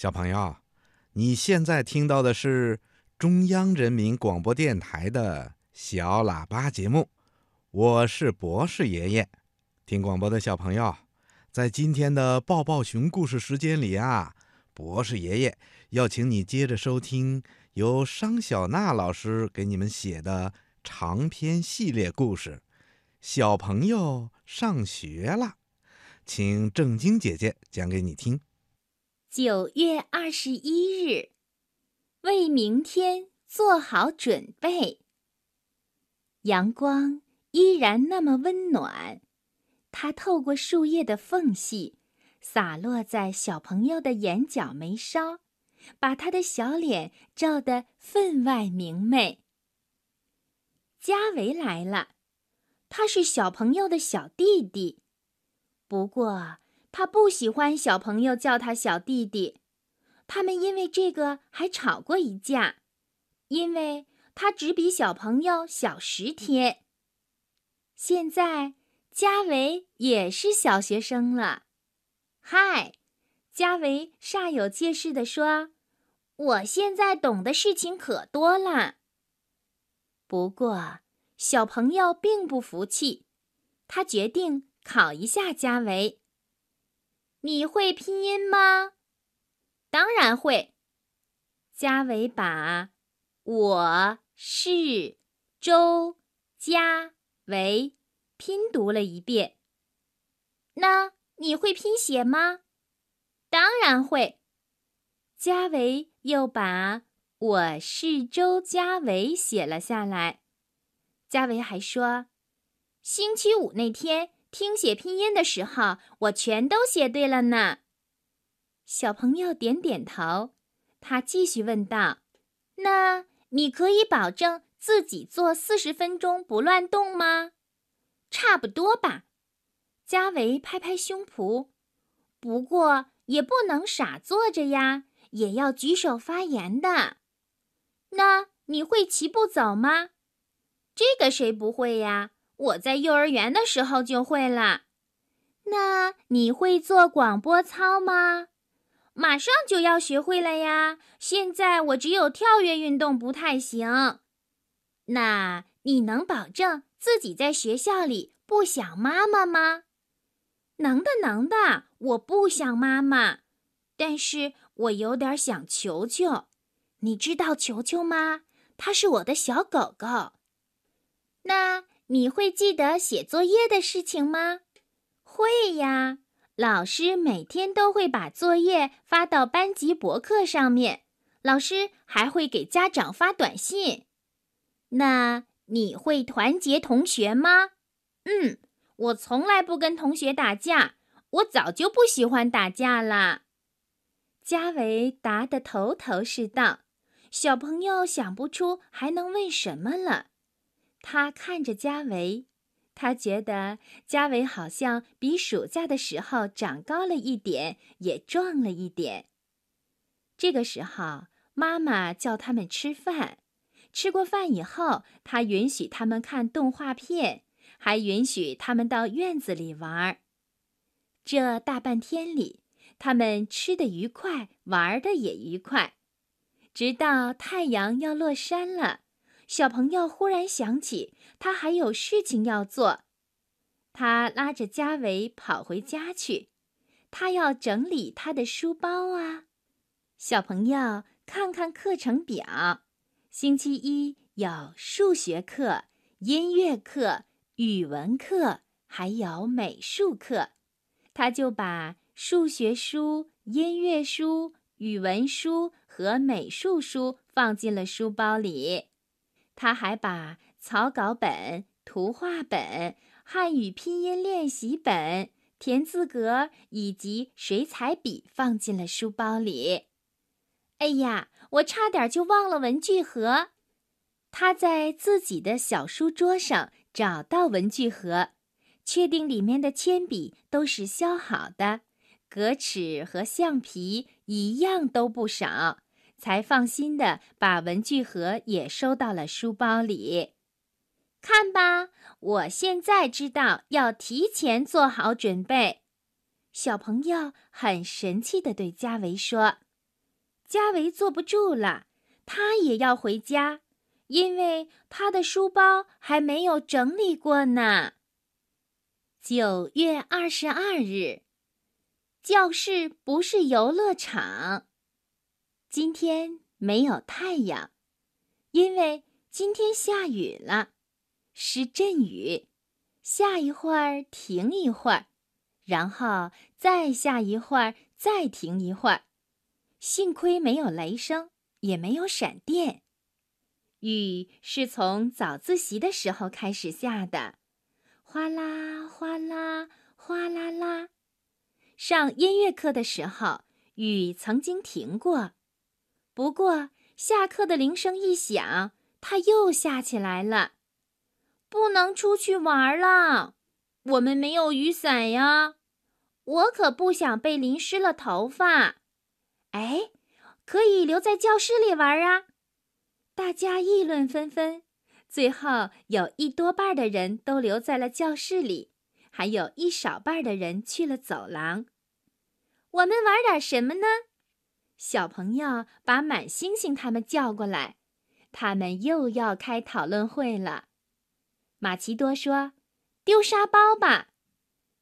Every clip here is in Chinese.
小朋友，你现在听到的是中央人民广播电台的小喇叭节目，我是博士爷爷。听广播的小朋友，在今天的抱抱熊故事时间里啊，博士爷爷要请你接着收听由商小娜老师给你们写的长篇系列故事《小朋友上学了》，请正晶姐姐讲给你听。九月二十一日，为明天做好准备。阳光依然那么温暖，它透过树叶的缝隙，洒落在小朋友的眼角眉梢，把他的小脸照得分外明媚。嘉维来了，他是小朋友的小弟弟，不过。他不喜欢小朋友叫他小弟弟，他们因为这个还吵过一架，因为他只比小朋友小十天。现在嘉维也是小学生了，嗨，嘉维煞有介事地说：“我现在懂的事情可多了。”不过小朋友并不服气，他决定考一下嘉维。你会拼音吗？当然会。嘉伟把“我是周嘉伟”拼读了一遍。那你会拼写吗？当然会。嘉伟又把“我是周嘉伟”写了下来。嘉伟还说：“星期五那天。”听写拼音的时候，我全都写对了呢。小朋友点点头，他继续问道：“那你可以保证自己做四十分钟不乱动吗？”“差不多吧。”嘉维拍拍胸脯。“不过也不能傻坐着呀，也要举手发言的。”“那你会齐步走吗？”“这个谁不会呀？”我在幼儿园的时候就会了，那你会做广播操吗？马上就要学会了呀！现在我只有跳跃运动不太行。那你能保证自己在学校里不想妈妈吗？能的，能的，我不想妈妈，但是我有点想球球。你知道球球吗？它是我的小狗狗。那。你会记得写作业的事情吗？会呀，老师每天都会把作业发到班级博客上面，老师还会给家长发短信。那你会团结同学吗？嗯，我从来不跟同学打架，我早就不喜欢打架了。嘉伟答得头头是道，小朋友想不出还能问什么了。他看着嘉维，他觉得嘉维好像比暑假的时候长高了一点，也壮了一点。这个时候，妈妈叫他们吃饭。吃过饭以后，他允许他们看动画片，还允许他们到院子里玩。这大半天里，他们吃得愉快，玩的也愉快，直到太阳要落山了。小朋友忽然想起，他还有事情要做，他拉着嘉伟跑回家去，他要整理他的书包啊。小朋友看看课程表，星期一有数学课、音乐课、语文课，还有美术课，他就把数学书、音乐书、语文书和美术书放进了书包里。他还把草稿本、图画本、汉语拼音练习本、田字格以及水彩笔放进了书包里。哎呀，我差点就忘了文具盒。他在自己的小书桌上找到文具盒，确定里面的铅笔都是削好的，格尺和橡皮一样都不少。才放心的把文具盒也收到了书包里。看吧，我现在知道要提前做好准备。小朋友很神气的对嘉维说：“嘉维坐不住了，他也要回家，因为他的书包还没有整理过呢。九月二十二日，教室不是游乐场。今天没有太阳，因为今天下雨了，是阵雨，下一会儿停一会儿，然后再下一会儿，再停一会儿。幸亏没有雷声，也没有闪电。雨是从早自习的时候开始下的，哗啦哗啦哗啦啦。上音乐课的时候，雨曾经停过。不过，下课的铃声一响，它又下起来了。不能出去玩了，我们没有雨伞呀。我可不想被淋湿了头发。哎，可以留在教室里玩啊！大家议论纷纷。最后，有一多半的人都留在了教室里，还有一少半的人去了走廊。我们玩点什么呢？小朋友把满星星他们叫过来，他们又要开讨论会了。马奇多说：“丢沙包吧。”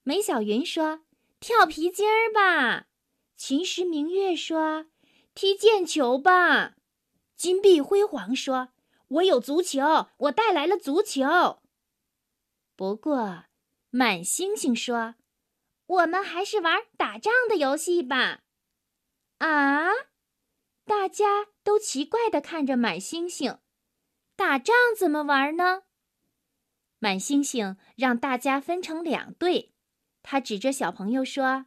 梅小云说：“跳皮筋儿吧。”秦时明月说：“踢毽球吧。”金碧辉煌说：“我有足球，我带来了足球。”不过，满星星说：“我们还是玩打仗的游戏吧。”啊！大家都奇怪地看着满星星，打仗怎么玩呢？满星星让大家分成两队，他指着小朋友说：“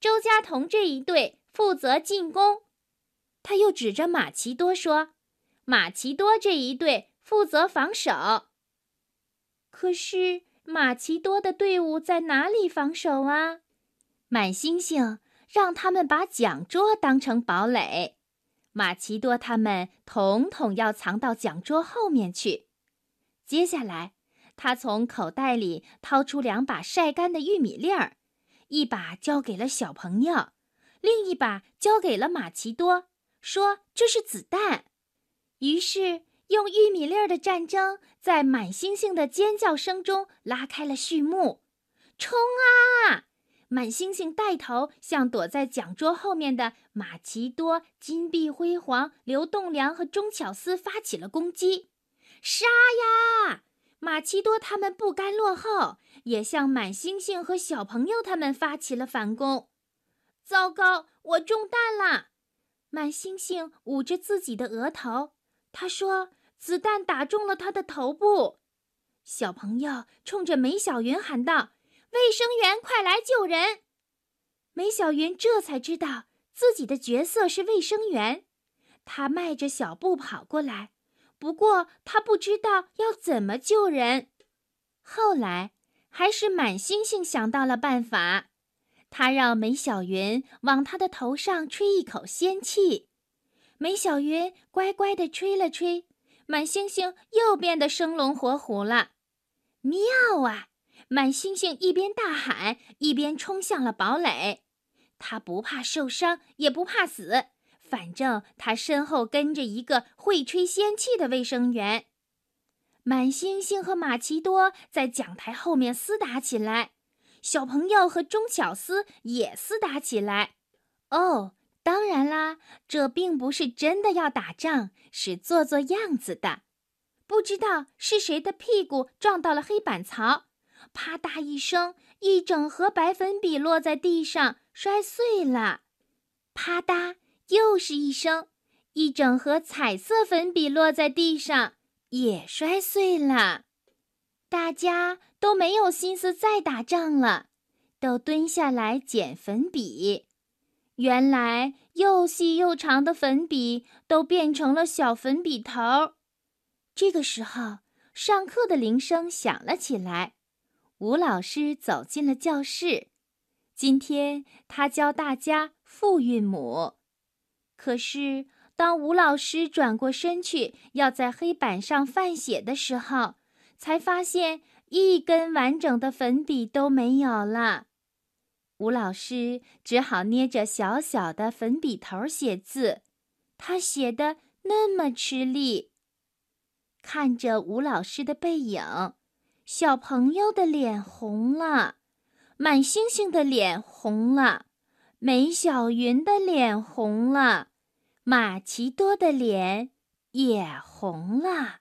周家彤这一队负责进攻。”他又指着马奇多说：“马奇多这一队负责防守。”可是马奇多的队伍在哪里防守啊？满星星。让他们把讲桌当成堡垒，马奇多他们统统要藏到讲桌后面去。接下来，他从口袋里掏出两把晒干的玉米粒儿，一把交给了小朋友，另一把交给了马奇多，说：“这是子弹。”于是，用玉米粒儿的战争在满星星的尖叫声中拉开了序幕。冲啊！满星星带头向躲在讲桌后面的马奇多、金碧辉煌、刘栋梁和钟巧思发起了攻击。杀呀！马奇多他们不甘落后，也向满星星和小朋友他们发起了反攻。糟糕，我中弹了！满星星捂着自己的额头，他说：“子弹打中了他的头部。”小朋友冲着梅小云喊道。卫生员，快来救人！梅小云这才知道自己的角色是卫生员，她迈着小步跑过来。不过她不知道要怎么救人。后来，还是满星星想到了办法，他让梅小云往他的头上吹一口仙气。梅小云乖乖地吹了吹，满星星又变得生龙活虎了。妙啊！满星星一边大喊，一边冲向了堡垒。他不怕受伤，也不怕死，反正他身后跟着一个会吹仙气的卫生员。满星星和马奇多在讲台后面厮打起来，小朋友和钟巧思也厮打起来。哦，当然啦，这并不是真的要打仗，是做做样子的。不知道是谁的屁股撞到了黑板槽。啪嗒一声，一整盒白粉笔落在地上，摔碎了。啪嗒，又是一声，一整盒彩色粉笔落在地上，也摔碎了。大家都没有心思再打仗了，都蹲下来捡粉笔。原来又细又长的粉笔都变成了小粉笔头。这个时候，上课的铃声响了起来。吴老师走进了教室，今天他教大家复韵母。可是，当吴老师转过身去要在黑板上范写的时候，才发现一根完整的粉笔都没有了。吴老师只好捏着小小的粉笔头写字，他写的那么吃力。看着吴老师的背影，小朋友的脸红了，满星星的脸红了，梅小云的脸红了，马奇多的脸也红了。